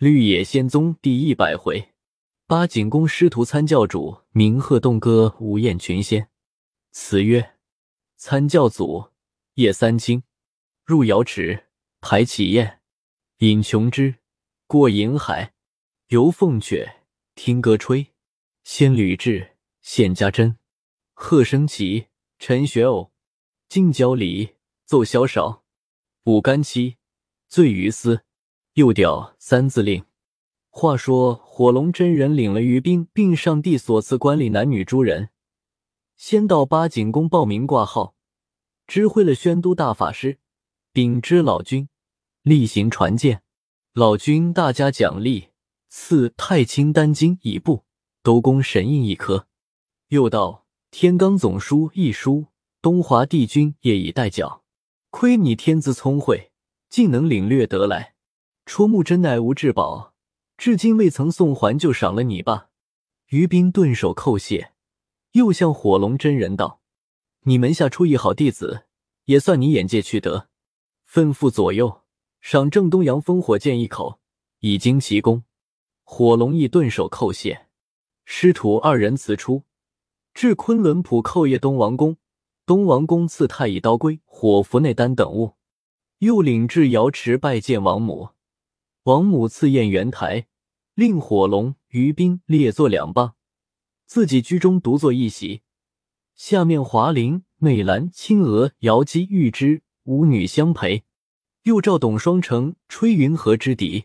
绿野仙踪第一百回，八景宫师徒参教主鸣鹤动歌舞艳群仙。词曰：参教祖夜三清，入瑶池排绮艳，饮琼枝过银海，游凤阙听歌吹。仙侣至献家珍，鹤声齐陈雪偶，金角里奏箫韶，舞干七醉于思。又调三字令。话说火龙真人领了于兵，并上帝所赐管理男女诸人，先到八景宫报名挂号，知会了宣都大法师，禀知老君，例行传见。老君大加奖励，赐太清丹经一部，斗宫神印一颗。又道天罡总书一书，东华帝君业已代缴。亏你天资聪慧，竟能领略得来。戳木真乃无至宝，至今未曾送还，就赏了你吧。于斌顿首叩谢，又向火龙真人道：“你门下出一好弟子，也算你眼界取得。吩咐左右赏正东阳烽火剑一口，以惊其功。”火龙亦顿首叩谢。师徒二人辞出，至昆仑浦叩谒东王公。东王公赐太乙刀龟、火符内丹等物，又领至瑶池拜见王母。王母赐宴圆台，令火龙、于冰列坐两傍，自己居中独坐一席。下面华灵、媚兰、青娥、瑶姬、玉芝五女相陪，又召董双成吹云河之笛，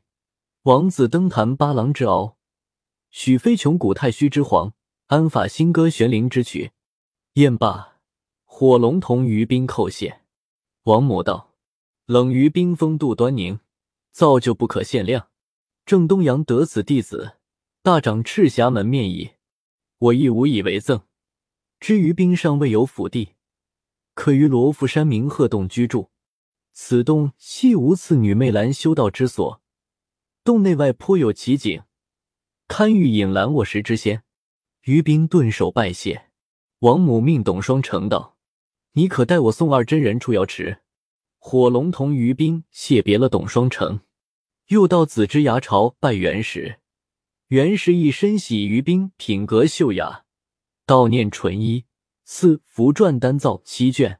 王子登坛八郎之敖，许飞琼古太虚之皇，安法新歌玄灵之曲。宴罢，火龙同于冰叩谢。王母道：“冷于冰风度端宁。”造就不可限量，郑东阳得此弟子，大长赤霞门面矣。我亦无以为赠。至于冰上未有府地，可于罗浮山明鹤洞居住。此洞系无次女媚兰修道之所，洞内外颇有奇景，堪欲引兰卧石之仙。于冰顿首拜谢。王母命董双成道：“你可带我送二真人出瑶池。”火龙同于冰谢别了董双成。又到紫之崖朝拜元石，元石一身喜于冰品格秀雅，悼念纯一，赐符篆丹造七卷。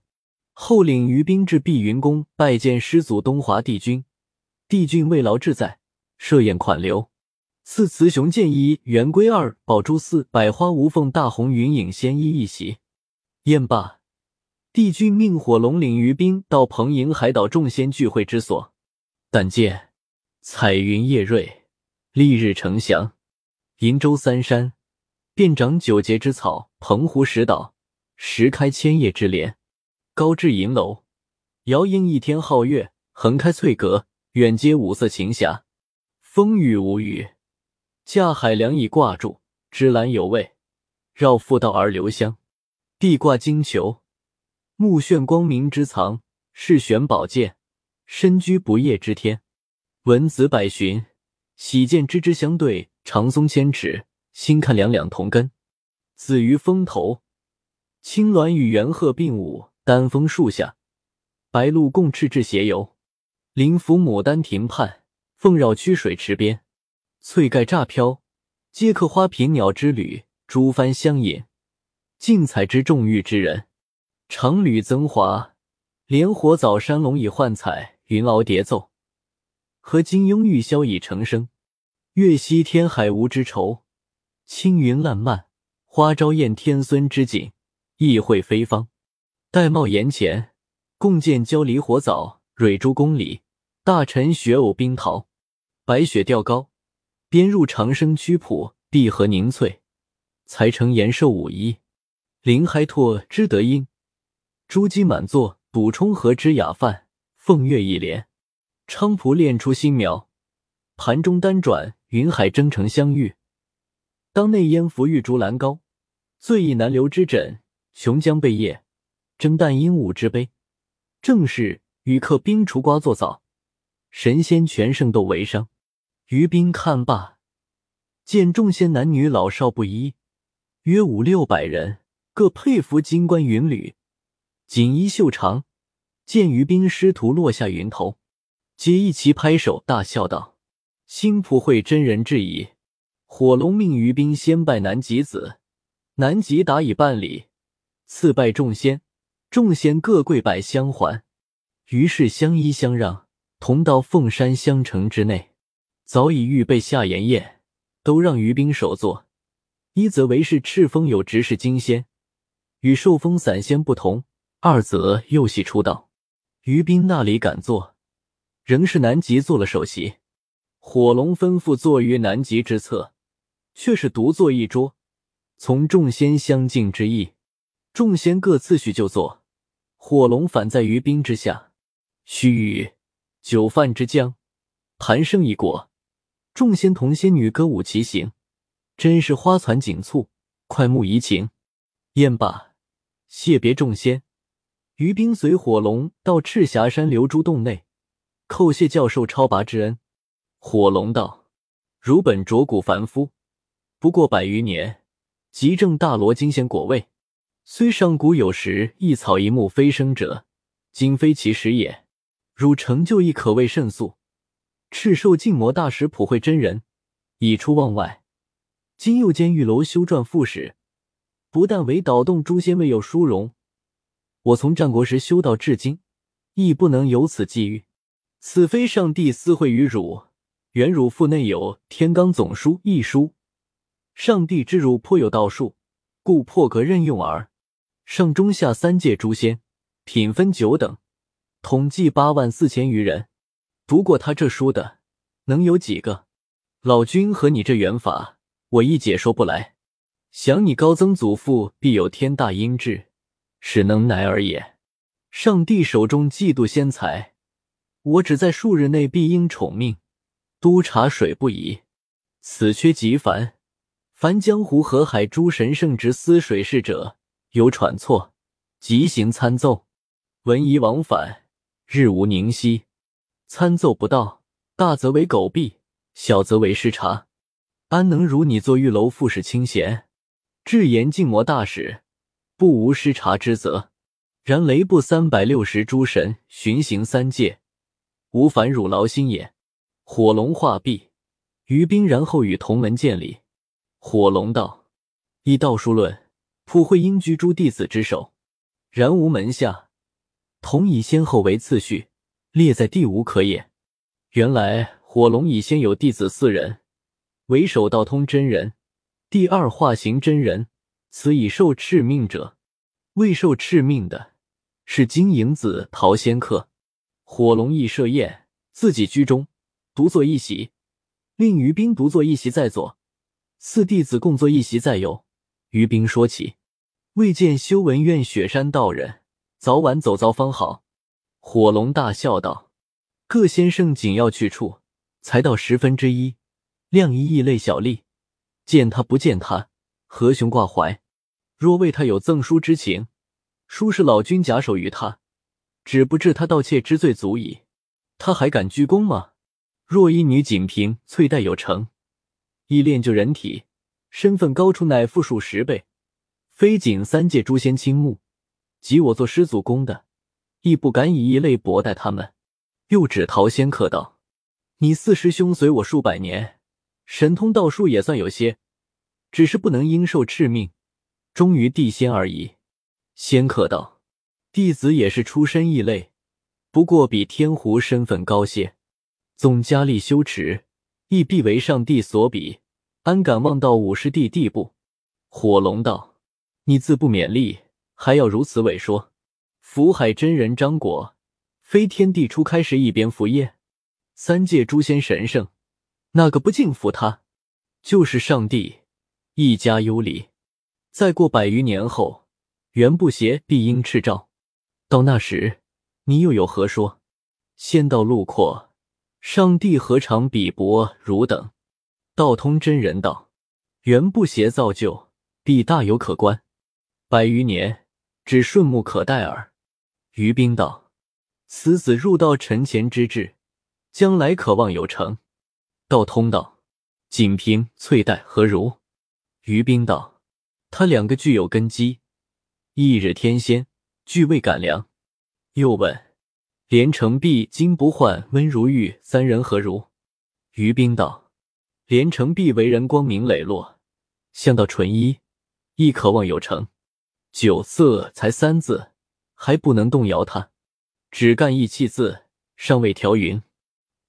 后领于冰至碧云宫拜见师祖东华帝君，帝君慰劳志在，设宴款留，赐雌雄剑一、圆规二、宝珠四、百花无缝大红云影仙衣一袭。宴罢，帝君命火龙领余兵到蓬瀛海岛众仙聚会之所，但见。彩云夜瑞，丽日呈祥。瀛洲三山，遍长九节之草；澎湖石岛，石开千叶之莲。高至银楼，摇映一天皓月；横开翠阁，远接五色晴霞。风雨无雨，架海凉椅挂住，芝兰有味，绕复道而留香。地挂金球，目眩光明之藏；饰玄宝剑，身居不夜之天。文子百寻，喜见枝枝相对，长松千尺，心看两两同根。子于峰头，青鸾与猿鹤并舞，丹枫树下，白鹭共翅至斜游。灵符牡丹亭畔，凤绕曲水池边，翠盖乍飘，皆刻花瓶鸟之旅，珠幡相引，竞彩之众玉之人。长缕增华，莲火藻山龙以幻彩，云鳌叠奏。和金庸玉箫已成声，月夕天海无之愁，青云烂漫，花朝宴天孙之景，意会非方。戴帽檐前，共见焦梨火藻，蕊珠宫里，大臣雪藕冰桃，白雪吊高，边入长生曲谱，碧荷凝翠，才成延寿舞衣。林海拓知德音，珠玑满座，补充和之雅范，凤月一帘。菖蒲炼出新苗，盘中丹转，云海蒸成香玉。当内烟浮玉竹兰膏，醉意难留之枕，琼浆贝叶，蒸淡鹦鹉之杯。正是与客冰除瓜作早，神仙全胜斗为商。于冰看罢，见众仙男女老少不一，约五六百人，各佩服金冠云履，锦衣袖长。见于冰师徒落下云头。皆一齐拍手，大笑道：“新普会真人质疑：火龙命于冰先拜南极子，南极答以办理，次拜众仙，众仙各跪拜相还，于是相依相让，同到凤山香城之内。早已预备下筵宴，都让于冰首座。一则为是赤峰有执事金仙，与受封散仙不同；二则又系出道，于冰那里敢坐，仍是南极做了首席。火龙吩咐坐于南极之侧，却是独坐一桌，从众仙相敬之意。众仙各次序就坐，火龙反在于冰之下。须臾，酒饭之将，盘生一果。众仙同仙女歌舞齐行，真是花团锦簇，快目怡情。宴罢，谢别众仙，于冰随火龙到赤霞山流珠洞内，叩谢教授超拔之恩。火龙道：“汝本浊骨凡夫，不过百余年，即正大罗金仙果位。虽上古有时一草一木飞升者，今非其时也。汝成就亦可谓甚速。”赤兽禁魔大师普惠真人已出望外，今又兼玉楼修撰副使，不但为导动诸仙未有殊荣，我从战国时修道至今，亦不能有此际遇。此非上帝私会于汝，原汝腹内有《天罡总书》一书，上帝知汝颇有道术，故破格任用耳。上中下三界诸仙，品分九等，统计八万四千余人。读过他这书的，能有几个？老君和你这缘法，我亦解说不来。想你高曾祖父必有天大英智，是能耐尔也。上帝手中嫉妒仙才，我只在数日内必应宠命，督察水不疑。此缺极繁，凡江湖河海诸神圣执司水事者，有喘错，即行参奏，文仪往返，日无宁息。参奏不到，大则为狗毙，小则为失察，安能如你做玉楼副使清闲，至言禁魔大使，不无失察之责？然雷部三百六十诸神巡行三界，无烦汝劳心也。火龙化毕，于冰然后与同门见礼。火龙道：“依道书论，普惠应居诸弟子之首，然无门下，同以先后为次序。”列在第五可也。原来火龙已先有弟子四人，为首道通真人，第二化形真人，此已受敕命者。未受敕命的是金银子陶仙客。火龙亦设宴，自己居中，独坐一席，令于冰独坐一席在左，四弟子共坐一席在右。于冰说起，未见修文院雪山道人，早晚走遭方好。火龙大笑道：“各先生紧要去处，才到十分之一，亮一异类小吏，见他不见他，何雄挂怀？若为他有赠书之情，书是老君假手于他，只不治他盗窃之罪足矣。他还敢鞠躬吗？若一女锦屏翠黛有成，亦练就人体，身份高出乃复数十倍，非仅三界诸仙倾慕，即我做师祖公的。”亦不敢以一类薄待他们。又指陶仙客道：“你四师兄随我数百年，神通道术也算有些，只是不能应受敕命，忠于地仙而已。”仙客道：“弟子也是出身异类，不过比天狐身份高些，纵加力修持，亦必为上帝所比，安敢望到五师弟地步？”火龙道：“你自不勉励，还要如此伪说。”福海真人张果，非天地初开时一边福业，三界诸仙神圣，那个不敬服他，就是上帝。一家忧离，再过百余年后，袁不邪必应赤照，到那时，你又有何说？仙道路阔，上帝何尝比薄汝等？道通真人道，袁不邪造就，必大有可观。百余年，只顺目可待耳。于冰道：“此子入道沉潜之志，将来可望有成。”道通道：“仅凭、翠黛何如？”于冰道：“他两个具有根基，一日天仙，俱未敢量。”又问：“连城璧、金不换、温如玉三人何如？”于冰道：“连城璧为人光明磊落，相道纯一，亦渴望有成。酒色才三字，还不能动摇他。只干一气字，尚未调匀。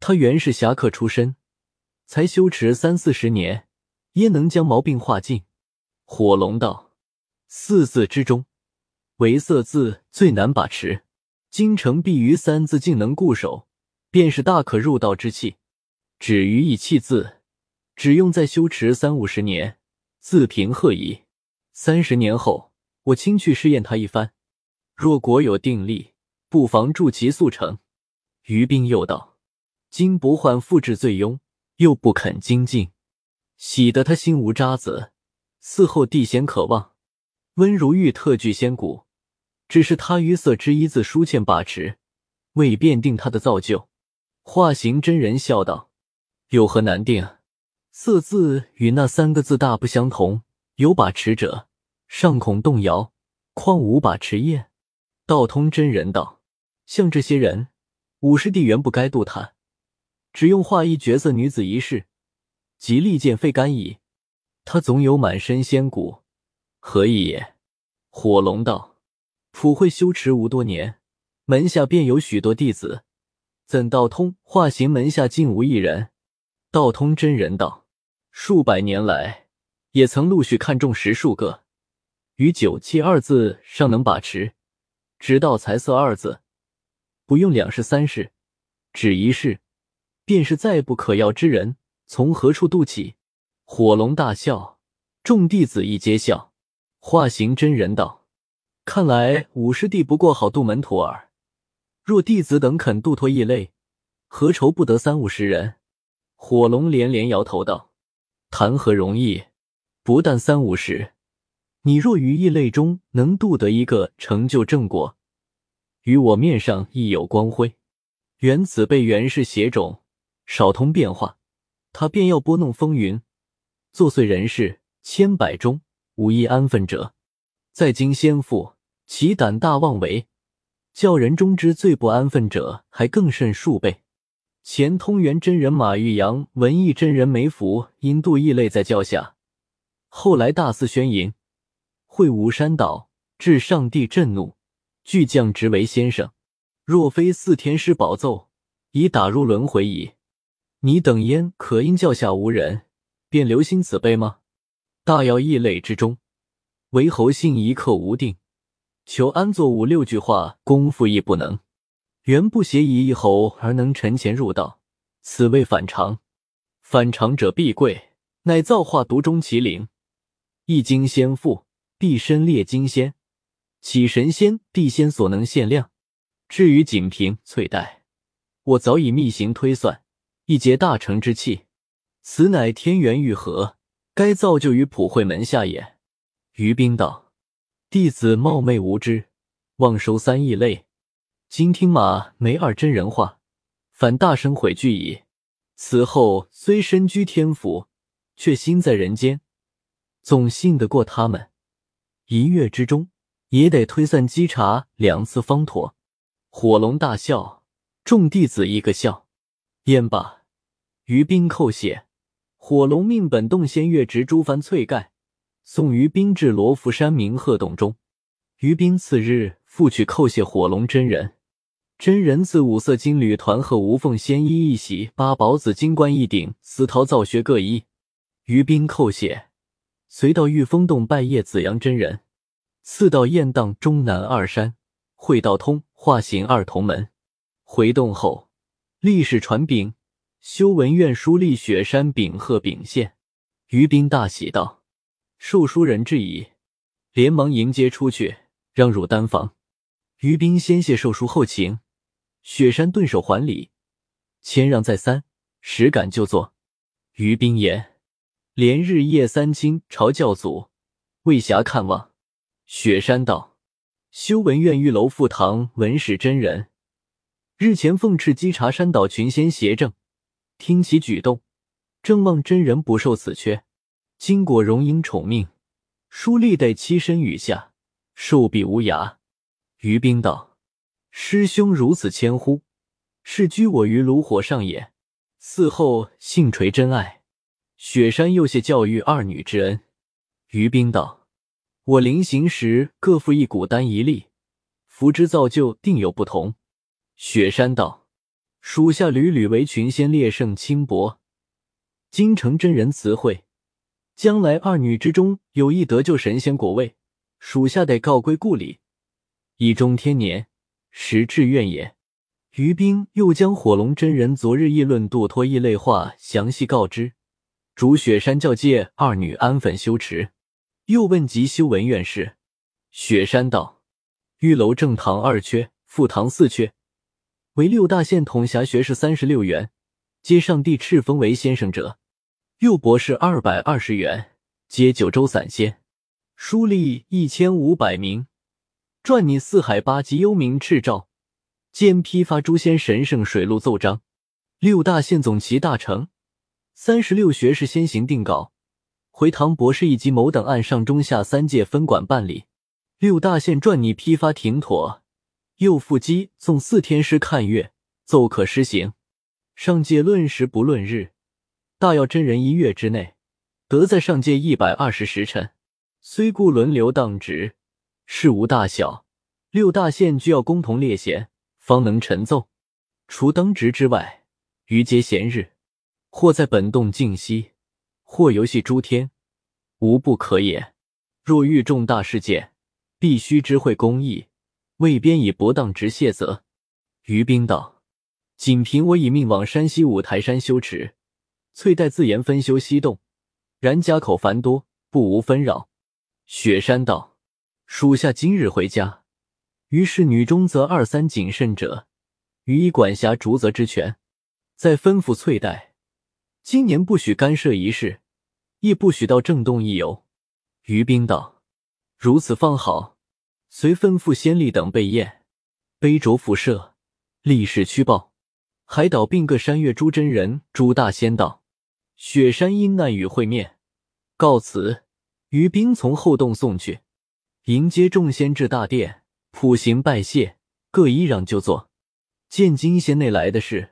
他原是侠客出身，才修持三四十年，焉能将毛病化尽？”火龙道：“四字之中，唯色字最难把持。京城必于三字竟能固守，便是大可入道之气。”止于义气字，只用再修持三五十年，自平赫矣。三十年后，我亲去试验他一番，若果有定力，不妨助其速成。于冰又道：“今不换复制最庸，又不肯精进，喜得他心无渣滓，嗣后地仙可望。温如玉特具仙骨，只是他于色之一字书欠把持，未便定他的造就。”化形真人笑道。有何难定？色字与那三个字大不相同，有把持者尚恐动摇，况无把持业？道通真人道：像这些人，五师弟原不该渡他，只用画一绝色女子一事，即利剑废干矣。他总有满身仙骨，何意也？火龙道：普惠修持无多年，门下便有许多弟子，怎道通？化形门下竟无一人？道通真人道：“数百年来，也曾陆续看中十数个，与酒气二字尚能把持，直到财色二字，不用两世三世，只一世，便是再不可要之人，从何处渡起？”火龙大笑，众弟子亦皆笑。化形真人道：“看来五师弟不过好渡门徒耳。若弟子等肯渡脱异类，何愁不得三五十人？”火龙连连摇头道：“谈何容易？不但三五十，你若于异类中能渡得一个成就正果，于我面上亦有光辉。原子被元氏邪种，少通变化，他便要拨弄风云，作祟人士，千百中无一安分者。在今先父，其胆大妄为，叫人中之最不安分者，还更甚数倍。”前通元真人马玉阳、文艺真人梅福因妒异类在教下，后来大肆宣淫，会武山岛，致上帝震怒，巨降职为先生。若非四天师宝奏，已打入轮回矣。你等焉可因教下无人，便留心此辈吗？大要异类之中，唯侯姓一刻无定，求安坐五六句话功夫亦不能。原不协以一侯而能沉潜入道，此谓反常。反常者必贵，乃造化独中其灵。一经仙父，必身列金仙，岂神仙、地仙所能限量？至于锦屏、翠黛，我早已密行推算，一结大成之气。此乃天缘愈合，该造就于普惠门下也。于冰道：弟子冒昧无知，妄收三亿类。今听马梅二真人话，反大声悔惧矣。此后虽身居天府，却心在人间，总信得过他们。一月之中，也得推算稽查两次方妥。火龙大笑，众弟子一个笑。燕罢，于冰叩谢。火龙命本洞仙月植诸番翠盖，送于冰至罗浮山明鹤洞中。于冰次日复去叩谢火龙真人。真人自五色金缕团鹤无缝仙衣一袭，八宝紫金冠一顶，丝绦皂靴各一。于冰叩谢，随到玉峰洞拜谒紫阳真人，次到雁荡中南二山会道通化形二同门。回洞后，历史传禀修文院书立雪山禀贺禀献。于冰大喜道：“受书人至矣！”连忙迎接出去，让入丹房。于冰先谢受书后请。雪山顿首还礼，谦让再三，实敢就坐。于冰言：“连日夜三清朝教祖，未暇看望。”雪山道：“修文院玉楼副堂文史真人，日前奉敕稽查山岛群仙邪正，听其举动，正望真人不受此缺。今果荣膺宠命，书立得栖身雨下，寿必无涯。”于冰道。师兄如此谦呼，是居我于炉火上也。嗣后幸垂真爱，雪山又谢教育二女之恩。于冰道：“我临行时各负一股丹一粒，福之造就定有不同。”雪山道：“属下屡屡为群仙烈胜轻薄，京城真人词汇，将来二女之中有意得救神仙果位，属下得告归故里，以终天年，实至愿也。”于冰又将火龙真人昨日议论度脱异类话详细告知，主雪山教界二女安分修持，又问及修文院事。雪山道：玉楼正堂二缺，副堂四缺，为六大县统辖学士三十六员，皆上帝敕封为先生者；右博士二百二十员，皆九州散仙。书吏一千五百名，撰拟四海八极幽冥敕诏。兼批发诸仙神圣水陆奏章，六大县总齐大成，三十六学士先行定稿，回堂博士以及某等按上中下三界分管办理。六大县撰拟批发停妥，又复机送四天师看阅，奏可施行。上界论时不论日，大要真人一月之内，得在上界一百二十时辰，虽故轮流当值，事无大小，六大县俱要共同列贤。方能陈奏，除当值之外，余皆闲日，或在本洞静息，或游戏诸天，无不可也。若遇重大事件，必须知会公义，魏边以不当直谢责。于兵道：仅凭我已命往山西五台山修持，翠黛自言分修西洞，然家口繁多，不无纷扰。雪山道：属下今日回家。于是女中则二三谨慎者，予以管辖逐责之权。再吩咐翠黛，今年不许干涉仪式，亦不许到正洞一游。于兵道：“如此方好。”遂吩咐仙吏等备宴，杯酌辐射，立誓驱报。海岛并各山岳诸真人、诸大仙道：“雪山因难与会面，告辞。”于冰从后洞送去，迎接众仙至大殿。普行拜谢，各依让就坐。见金仙内来的是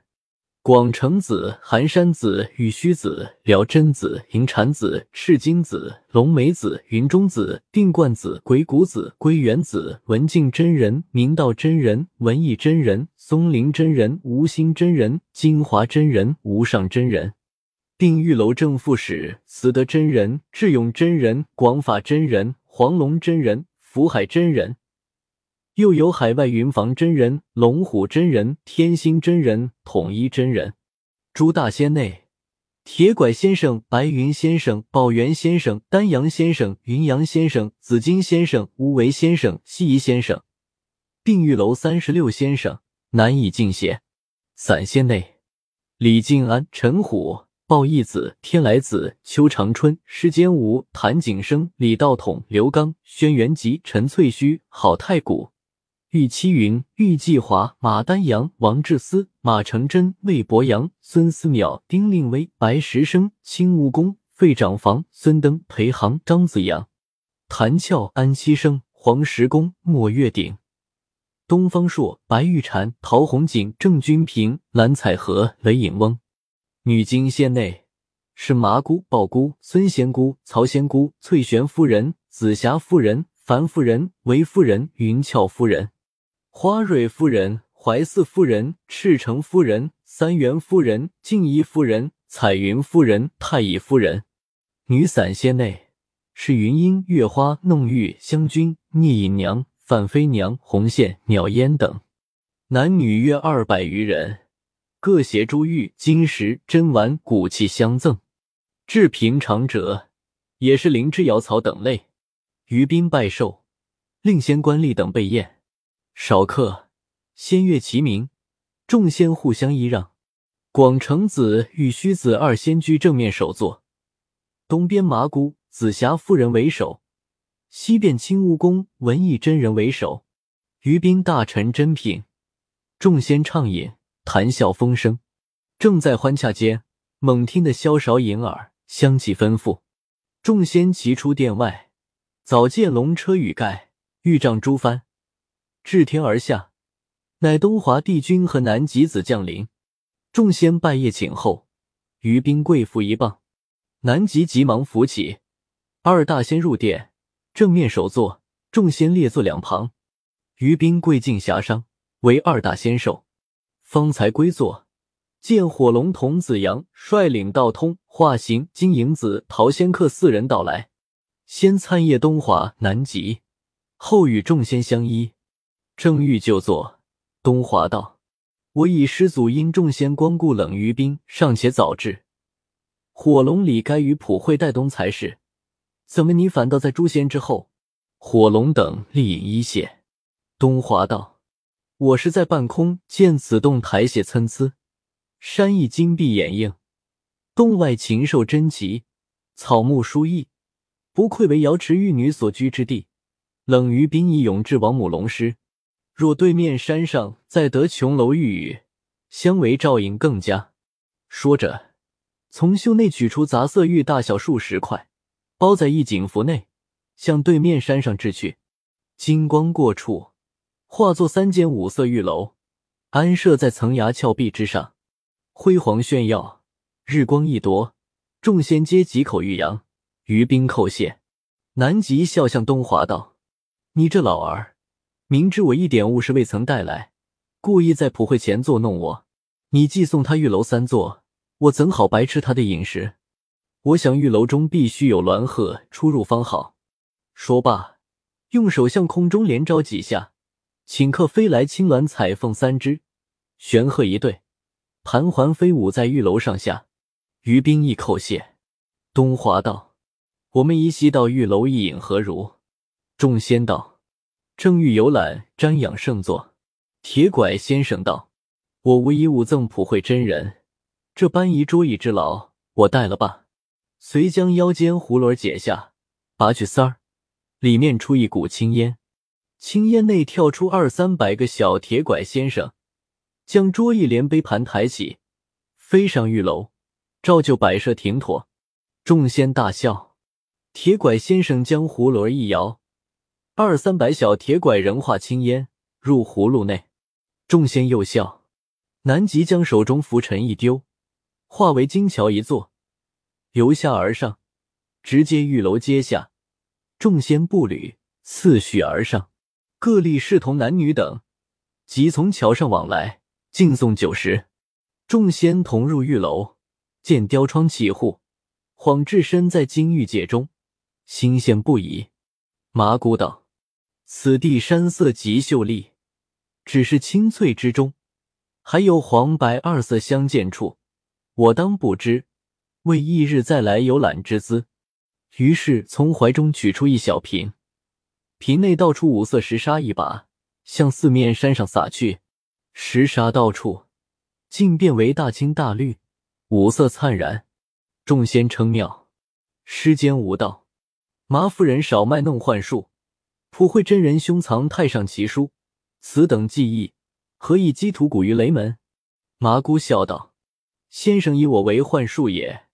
广成子、寒山子、玉虚子、辽真子、银蝉子、赤金子、龙眉子、云中子、定冠子、鬼谷子、归元子、文静真人、明道真人、文艺真人、松林真人、无心真人、金华真人、无上真人，定玉楼正副使慈德真人、智勇真人、广法真人、黄龙真人、福海真人。又有海外云房真人、龙虎真人、天星真人、统一真人，诸大仙内，铁拐先生、白云先生、宝元先生、丹阳先生、云阳先生、紫金先生、无为先生、西夷先生，并玉楼三十六先生，难以尽写。散仙内，李静安、陈虎、鲍义子、天来子、邱长春、施坚吾、谭景生、李道统、刘刚、轩辕吉、陈翠虚、郝太古。玉七云、玉继华、马丹阳、王志思、马成真、魏博阳、孙思邈、丁令威、白石生、青蜈蚣、费长房、孙登、裴航、张子阳、谭俏、安西生、黄石公、莫月鼎、东方朔、白玉蝉、陶弘景、郑君平、蓝采和、雷隐翁。女金仙内是麻姑、鲍姑、孙仙姑、曹仙姑、翠玄夫人、紫霞夫人、樊夫人、韦夫人、云俏夫人。花蕊夫人、怀嗣夫人、赤诚夫人、三元夫人、静怡夫人、彩云夫人、太乙夫人，女散仙内是云英、月花、弄玉、香君、聂隐娘、范妃娘、红线、鸟烟等，男女约二百余人，各携珠玉、金石、珍玩、古器相赠。至平常者，也是灵芝、瑶草等类。于宾拜寿，令仙官吏等备宴。少客，仙乐齐鸣，众仙互相依让。广成子、与虚子二仙居正面首座，东边麻姑、紫霞夫人为首，西边青蜈蚣、文艺真人为首。于宾大臣珍品，众仙畅饮，谈笑风生。正在欢洽间，猛听得箫韶银耳，香气丰富。众仙齐出殿外，早见龙车羽盖，玉帐朱帆。至天而下，乃东华帝君和南极子降临。众仙拜谒请后，于冰跪伏一棒，南极急忙扶起。二大仙入殿，正面首座，众仙列坐两旁。于冰跪敬霞商为二大仙寿，方才归座，见火龙童子阳率领道通、化形、金银子、陶仙客四人到来，先参谒东华、南极，后与众仙相依。正欲就坐，东华道。我以师祖因众仙光顾冷于冰，尚且早至。火龙里该与普惠带东才是，怎么你反倒在诛仙之后？火龙等力引一谢。东华道：“我是在半空见此洞台榭参差，山异金碧掩映，洞外禽兽珍奇，草木殊异，不愧为瑶池玉女所居之地。冷于冰以永至王母龙师。”若对面山上再得琼楼玉宇，相为照应更佳。说着，从袖内取出杂色玉大小数十块，包在一锦服内，向对面山上掷去。金光过处，化作三间五色玉楼，安设在层崖峭壁之上，辉煌炫耀，日光一夺，众仙皆几口欲扬，于冰叩谢。南极笑向东华道：“你这老儿。”明知我一点物事未曾带来，故意在普惠前作弄我。你既送他玉楼三座，我怎好白吃他的饮食？我想玉楼中必须有鸾鹤出入方好。说罢，用手向空中连招几下，顷刻飞来青鸾彩凤三只，玄鹤一对，盘桓飞舞在玉楼上下。于冰亦叩谢。东华道：“我们依稀到玉楼一饮何如？”众仙道。正欲游览瞻仰圣座，铁拐先生道：“我无一物赠普惠真人，这搬移桌椅之劳，我代了吧。”遂将腰间葫芦解下，拔去塞儿，里面出一股青烟，青烟内跳出二三百个小铁拐先生，将桌椅连杯盘抬起，飞上玉楼，照旧摆设停妥。众仙大笑，铁拐先生将葫芦一摇。二三百小铁拐人化青烟入葫芦内，众仙又笑。南极将手中浮尘一丢，化为金桥一座，由下而上，直接玉楼阶下。众仙步履次序而上，各立侍童男女等，即从桥上往来，敬送酒食。众仙同入玉楼，见雕窗起户，恍置身在金玉界中，心羡不已。麻姑道。此地山色极秀丽，只是青翠之中，还有黄白二色相间处，我当不知，为翌日再来游览之资。于是从怀中取出一小瓶，瓶内倒出五色石沙一把，向四面山上撒去。石沙到处，竟变为大青大绿，五色灿然。众仙称妙。诗间无道，麻夫人少卖弄幻术。普惠真人胸藏太上奇书，此等技艺，何以击土谷于雷门？麻姑笑道：“先生以我为幻术也，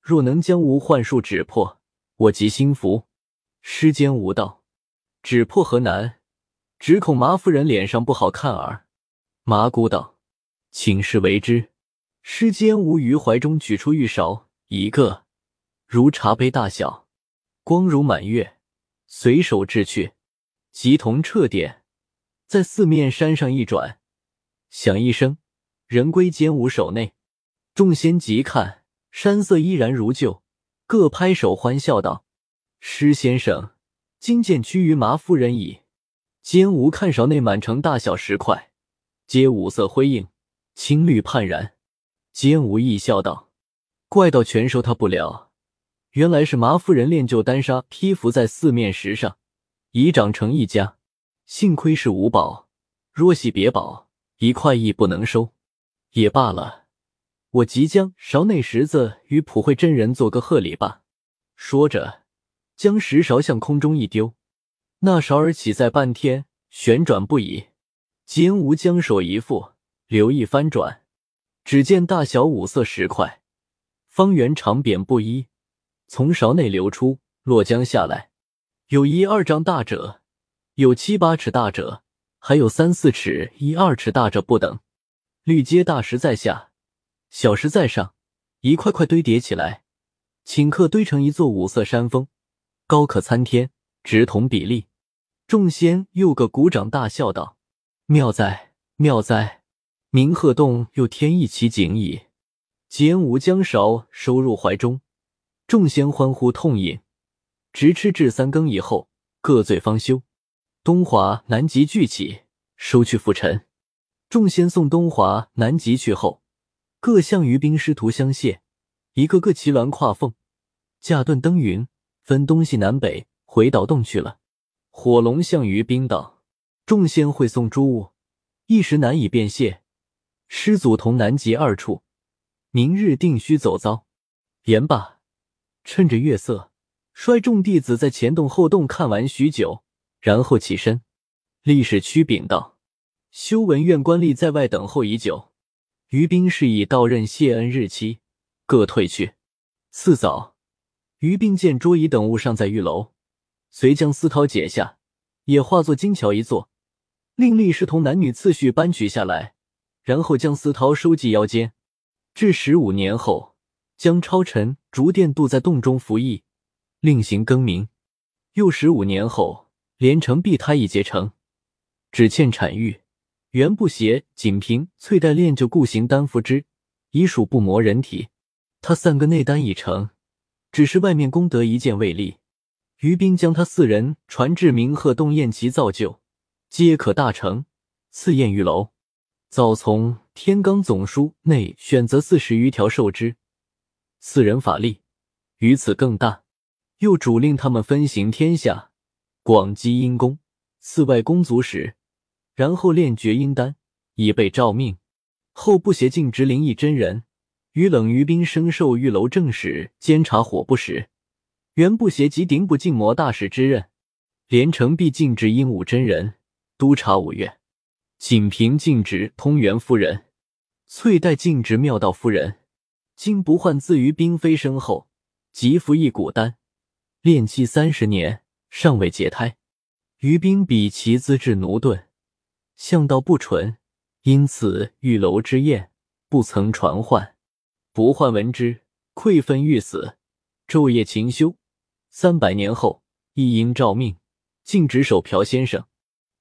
若能将无幻术指破，我即心服。”诗间无道，指破何难？只恐麻夫人脸上不好看耳。麻姑道：“请示为之。”师间无于怀中取出玉勺一个，如茶杯大小，光如满月，随手掷去。即同撤点，在四面山上一转，响一声，人归监武手内。众仙急看，山色依然如旧，各拍手欢笑道：“施先生，今见趋于麻夫人矣。”监武看勺内满城大小石块，皆五色辉映，青绿判然。监武亦笑道：“怪道全收他不了，原来是麻夫人练就丹砂披伏在四面石上。”已长成一家，幸亏是五宝，若系别宝，一块亦不能收。也罢了，我即将勺内石子与普惠真人做个贺礼吧。说着，将石勺向空中一丢，那勺儿起在半天，旋转不已。金吾将手一覆，留意翻转，只见大小五色石块，方圆长扁不一，从勺内流出，落将下来。有一二丈大者，有七八尺大者，还有三四尺、一二尺大者不等。绿阶大石在下，小石在上，一块块堆叠起来，顷刻堆成一座五色山峰，高可参天，直同比例。众仙又个鼓掌大笑道：“妙哉，妙哉！明鹤洞又添一奇景矣。”简武将勺收入怀中，众仙欢呼痛饮，直吃至三更以后，各醉方休。东华、南极俱起，收去浮尘。众仙送东华、南极去后，各向于冰师徒相谢，一个个骑鸾跨凤，驾遁登云，分东西南北回岛洞去了。火龙向于冰道：“众仙会送诸物，一时难以便谢。师祖同南极二处。”明日定须走遭。言罢，趁着月色，率众弟子在前洞后洞看完许久，然后起身。历史屈禀道：“修文院官吏在外等候已久。”于兵示以到任谢恩日期，各退去。次早，于兵见桌椅等物尚在玉楼，遂将丝绦解下，也化作金桥一座，令力士同男女次序搬取下来，然后将丝绦收系腰间。至十五年后，将超尘逐电渡在洞中服役，另行更名。又十五年后，连城璧胎已结成，只欠产玉。原不邪、锦屏、翠黛炼就固形丹服之，已属不磨人体。他三个内丹已成，只是外面功德一件未立。于斌将他四人传至明鹤洞宴其造就，皆可大成，赐宴玉楼。早从天罡总书内选择四十余条授之，四人法力于此更大，又主令他们分行天下，广积阴功，赐外公族时，然后炼绝阴丹，以备诏命。后不协禁直灵异真人与冷于冰升授玉楼正使，监察火不时，原不协及顶部静魔大使之任，连城必禁止鹦鹉真人督察五岳。锦屏禁止通元夫人，翠黛禁止妙道夫人。今不患自于冰飞身后，即服一古丹，炼气三十年，尚未结胎。于冰比其资质驽钝，向道不纯，因此玉楼之宴不曾传唤。不患闻之，愧愤欲死，昼夜勤修。三百年后，一应诏命，禁止守朴先生。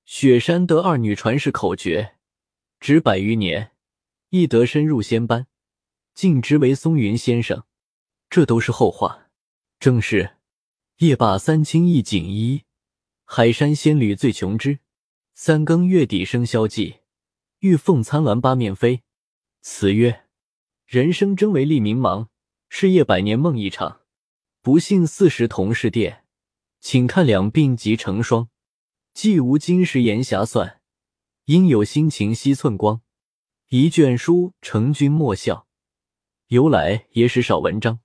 雪山得二女传世口诀，只百余年，亦得深入仙班，晋职为松云先生。这都是后话。正是夜罢三清一锦衣，海山仙侣醉琼枝。三更月底生宵寂，玉凤参鸾八面飞。词曰：人生真为利民忙，事业百年梦一场。不幸四十同是殿，请看两鬓即成霜。既无金石言侠算，应有心情惜寸光。一卷书成君莫笑，由来也使少文章。